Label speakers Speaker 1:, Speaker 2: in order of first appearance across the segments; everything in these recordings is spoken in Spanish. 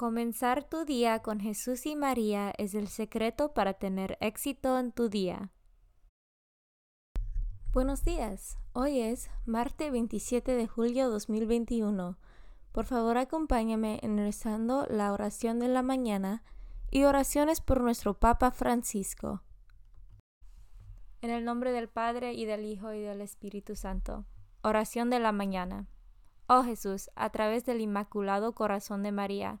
Speaker 1: Comenzar tu día con Jesús y María es el secreto para tener éxito en tu día. Buenos días. Hoy es martes 27 de julio 2021. Por favor, acompáñame en rezando la oración de la mañana y oraciones por nuestro Papa Francisco. En el nombre del Padre y del Hijo y del Espíritu Santo. Oración de la mañana. Oh Jesús, a través del Inmaculado Corazón de María,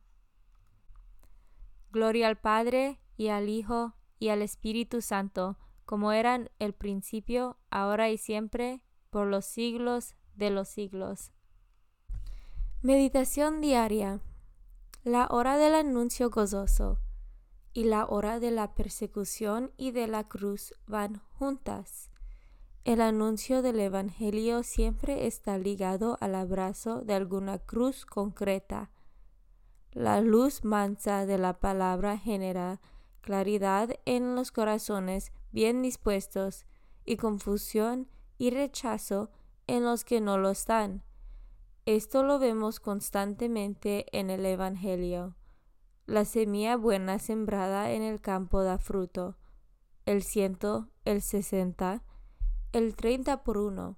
Speaker 1: Gloria al Padre y al Hijo y al Espíritu Santo, como eran el principio, ahora y siempre, por los siglos de los siglos. Meditación diaria. La hora del anuncio gozoso y la hora de la persecución y de la cruz van juntas. El anuncio del Evangelio siempre está ligado al abrazo de alguna cruz concreta la luz mansa de la palabra genera claridad en los corazones bien dispuestos y confusión y rechazo en los que no lo están. Esto lo vemos constantemente en el Evangelio. La semilla buena sembrada en el campo da fruto, el ciento, el sesenta, el treinta por uno.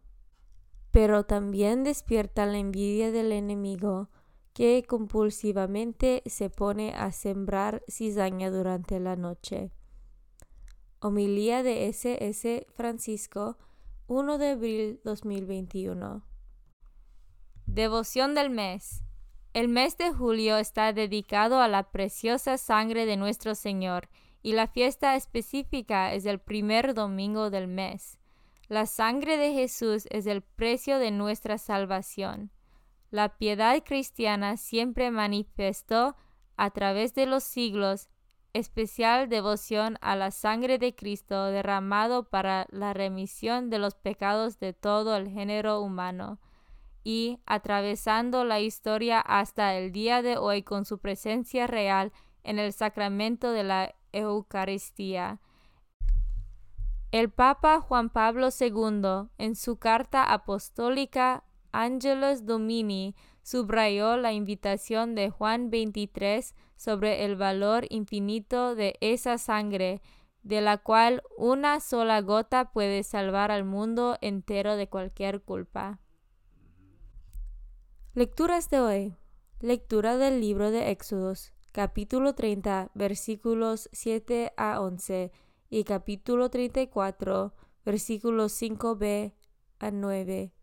Speaker 1: Pero también despierta la envidia del enemigo que compulsivamente se pone a sembrar cizaña durante la noche. Homilía de S.S. Francisco, 1 de abril 2021. Devoción del mes. El mes de julio está dedicado a la preciosa sangre de nuestro Señor y la fiesta específica es el primer domingo del mes. La sangre de Jesús es el precio de nuestra salvación. La piedad cristiana siempre manifestó a través de los siglos especial devoción a la sangre de Cristo derramado para la remisión de los pecados de todo el género humano y atravesando la historia hasta el día de hoy con su presencia real en el sacramento de la Eucaristía. El Papa Juan Pablo II, en su carta apostólica Angelus Domini subrayó la invitación de Juan 23 sobre el valor infinito de esa sangre, de la cual una sola gota puede salvar al mundo entero de cualquier culpa. Lecturas de hoy. Lectura del libro de Éxodos, capítulo 30, versículos 7 a 11 y capítulo 34, versículos 5b a 9.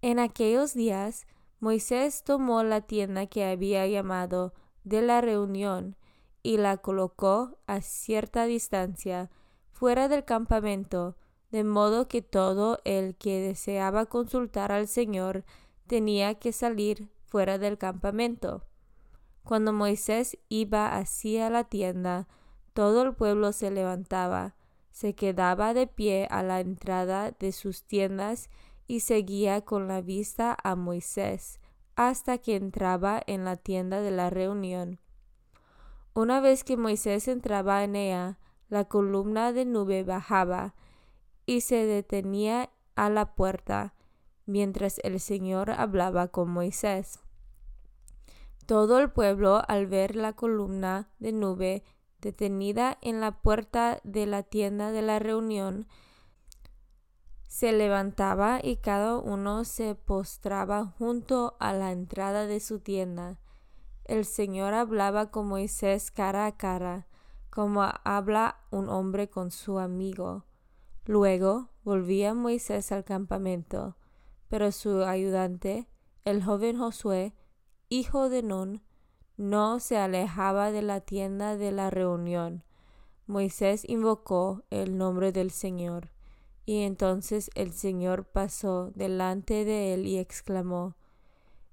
Speaker 1: En aquellos días, Moisés tomó la tienda que había llamado de la reunión y la colocó a cierta distancia fuera del campamento, de modo que todo el que deseaba consultar al Señor tenía que salir fuera del campamento. Cuando Moisés iba hacia la tienda, todo el pueblo se levantaba, se quedaba de pie a la entrada de sus tiendas y seguía con la vista a Moisés hasta que entraba en la tienda de la reunión. Una vez que Moisés entraba en ella, la columna de nube bajaba y se detenía a la puerta mientras el Señor hablaba con Moisés. Todo el pueblo, al ver la columna de nube detenida en la puerta de la tienda de la reunión, se levantaba y cada uno se postraba junto a la entrada de su tienda. El Señor hablaba con Moisés cara a cara, como habla un hombre con su amigo. Luego volvía Moisés al campamento, pero su ayudante, el joven Josué, hijo de Nun, no se alejaba de la tienda de la reunión. Moisés invocó el nombre del Señor. Y entonces el Señor pasó delante de él y exclamó,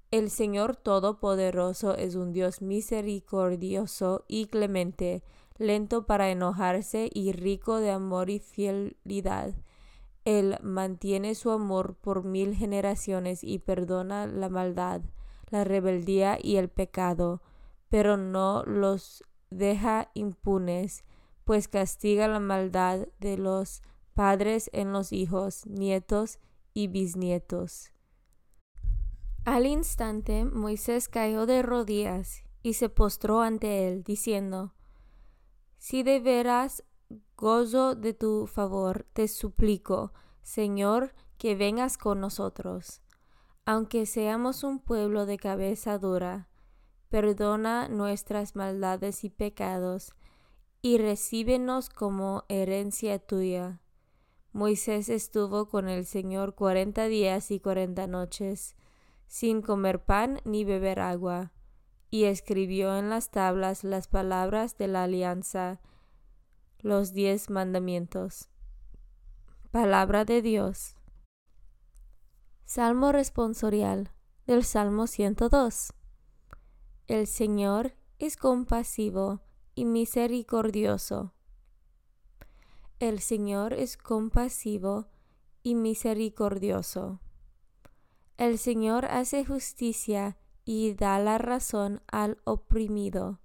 Speaker 1: El Señor Todopoderoso es un Dios misericordioso y clemente, lento para enojarse y rico de amor y fidelidad. Él mantiene su amor por mil generaciones y perdona la maldad, la rebeldía y el pecado, pero no los deja impunes, pues castiga la maldad de los padres en los hijos, nietos y bisnietos. Al instante Moisés cayó de rodillas y se postró ante él, diciendo, Si de veras gozo de tu favor, te suplico, Señor, que vengas con nosotros. Aunque seamos un pueblo de cabeza dura, perdona nuestras maldades y pecados, y recíbenos como herencia tuya Moisés estuvo con el Señor cuarenta días y cuarenta noches, sin comer pan ni beber agua, y escribió en las tablas las palabras de la alianza, los diez mandamientos. Palabra de Dios. Salmo responsorial del Salmo 102. El Señor es compasivo y misericordioso el Señor es compasivo y misericordioso. El Señor hace justicia y da la razón al oprimido.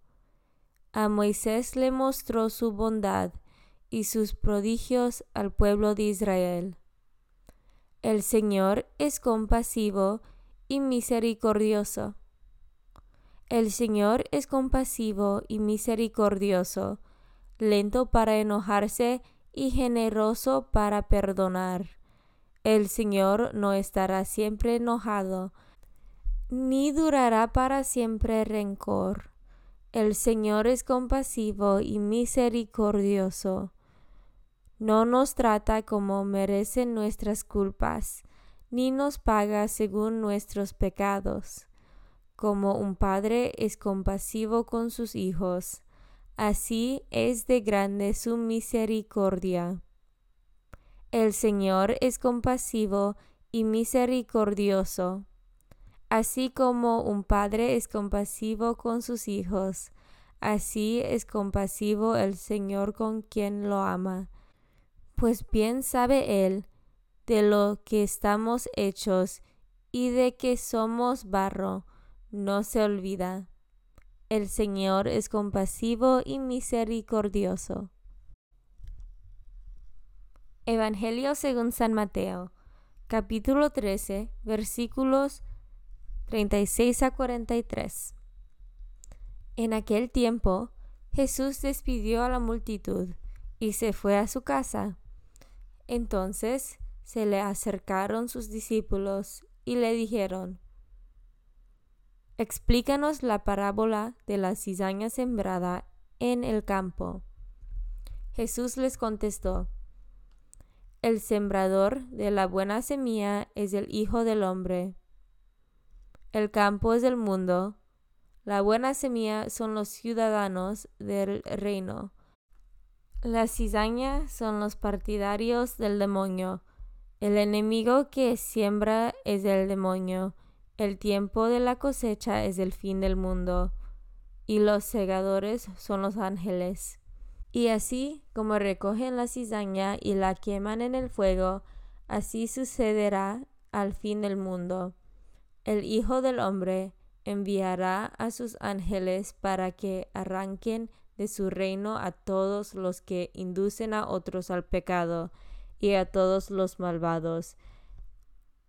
Speaker 1: A Moisés le mostró su bondad y sus prodigios al pueblo de Israel. El Señor es compasivo y misericordioso. El Señor es compasivo y misericordioso, lento para enojarse y generoso para perdonar. El Señor no estará siempre enojado, ni durará para siempre rencor. El Señor es compasivo y misericordioso. No nos trata como merecen nuestras culpas, ni nos paga según nuestros pecados. Como un padre es compasivo con sus hijos, así es de grande su misericordia. El Señor es compasivo y misericordioso, así como un padre es compasivo con sus hijos, así es compasivo el Señor con quien lo ama. Pues bien sabe Él de lo que estamos hechos y de que somos barro, no se olvida. El Señor es compasivo y misericordioso. Evangelio según San Mateo, capítulo 13, versículos 36 a 43. En aquel tiempo, Jesús despidió a la multitud y se fue a su casa. Entonces se le acercaron sus discípulos y le dijeron, Explícanos la parábola de la cizaña sembrada en el campo. Jesús les contestó, El sembrador de la buena semilla es el Hijo del Hombre. El campo es el mundo. La buena semilla son los ciudadanos del reino. La cizaña son los partidarios del demonio. El enemigo que siembra es el demonio. El tiempo de la cosecha es el fin del mundo. Y los segadores son los ángeles. Y así como recogen la cizaña y la queman en el fuego, así sucederá al fin del mundo. El Hijo del Hombre enviará a sus ángeles para que arranquen de su reino a todos los que inducen a otros al pecado y a todos los malvados,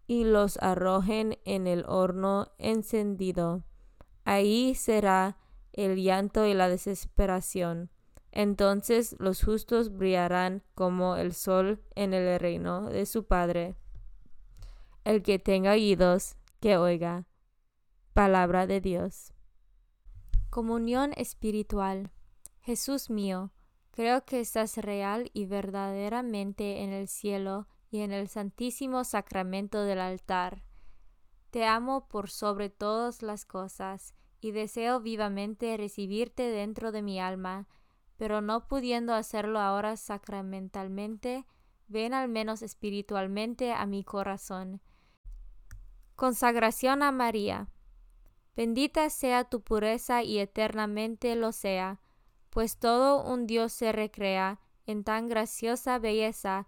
Speaker 1: y los arrojen en el horno encendido. Ahí será el llanto y la desesperación. Entonces los justos brillarán como el sol en el reino de su Padre. El que tenga oídos, que oiga. Palabra de Dios. Comunión espiritual. Jesús mío, creo que estás real y verdaderamente en el cielo y en el santísimo sacramento del altar. Te amo por sobre todas las cosas y deseo vivamente recibirte dentro de mi alma pero no pudiendo hacerlo ahora sacramentalmente, ven al menos espiritualmente a mi corazón. Consagración a María. Bendita sea tu pureza y eternamente lo sea, pues todo un Dios se recrea en tan graciosa belleza.